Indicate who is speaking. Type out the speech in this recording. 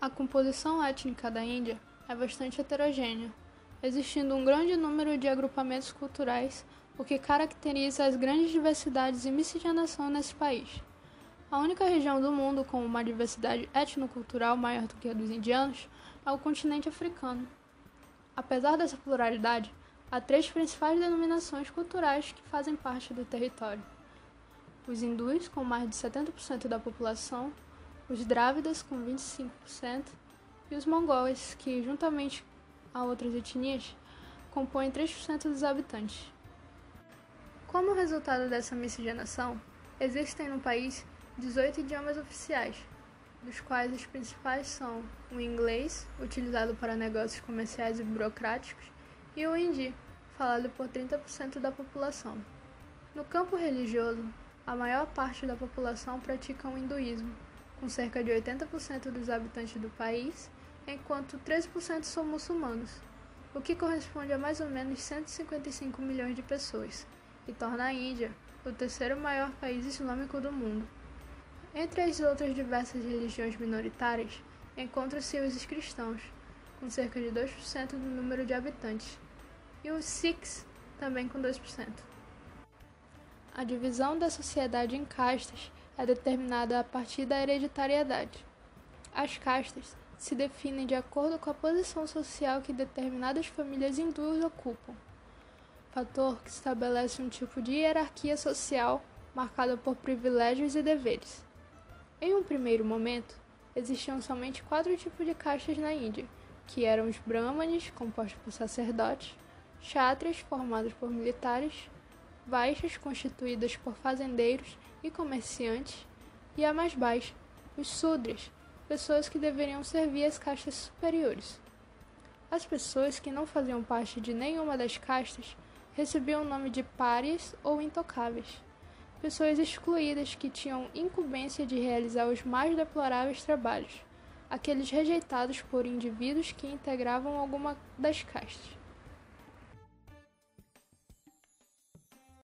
Speaker 1: A composição étnica da Índia é bastante heterogênea, existindo um grande número de agrupamentos culturais, o que caracteriza as grandes diversidades e miscigenação nesse país. A única região do mundo com uma diversidade etnocultural maior do que a dos indianos é o continente africano. Apesar dessa pluralidade, há três principais denominações culturais que fazem parte do território: os hindus, com mais de 70% da população, os Drávidas, com 25%, e os mongóis, que, juntamente a outras etnias, compõem 3% dos habitantes. Como resultado dessa miscigenação, existem no país 18 idiomas oficiais, dos quais os principais são o inglês, utilizado para negócios comerciais e burocráticos, e o hindi, falado por 30% da população. No campo religioso, a maior parte da população pratica o hinduísmo, com cerca de 80% dos habitantes do país, enquanto 13% são muçulmanos, o que corresponde a mais ou menos 155 milhões de pessoas, e torna a Índia o terceiro maior país islâmico do mundo. Entre as outras diversas religiões minoritárias, encontram-se os cristãos, com cerca de 2% do número de habitantes, e os Sikhs, também com 2%. A divisão da sociedade em castas é determinada a partir da hereditariedade. As castas se definem de acordo com a posição social que determinadas famílias hindus ocupam, fator que estabelece um tipo de hierarquia social marcada por privilégios e deveres. Em um primeiro momento, existiam somente quatro tipos de castas na Índia, que eram os brahmanes, compostos por sacerdotes, kshatriyas, formados por militares, baixas, constituídas por fazendeiros e comerciantes, e a mais baixa, os sudras, pessoas que deveriam servir as castas superiores. As pessoas que não faziam parte de nenhuma das castas recebiam o nome de párias ou intocáveis, pessoas excluídas que tinham incumbência de realizar os mais deploráveis trabalhos, aqueles rejeitados por indivíduos que integravam alguma das castas.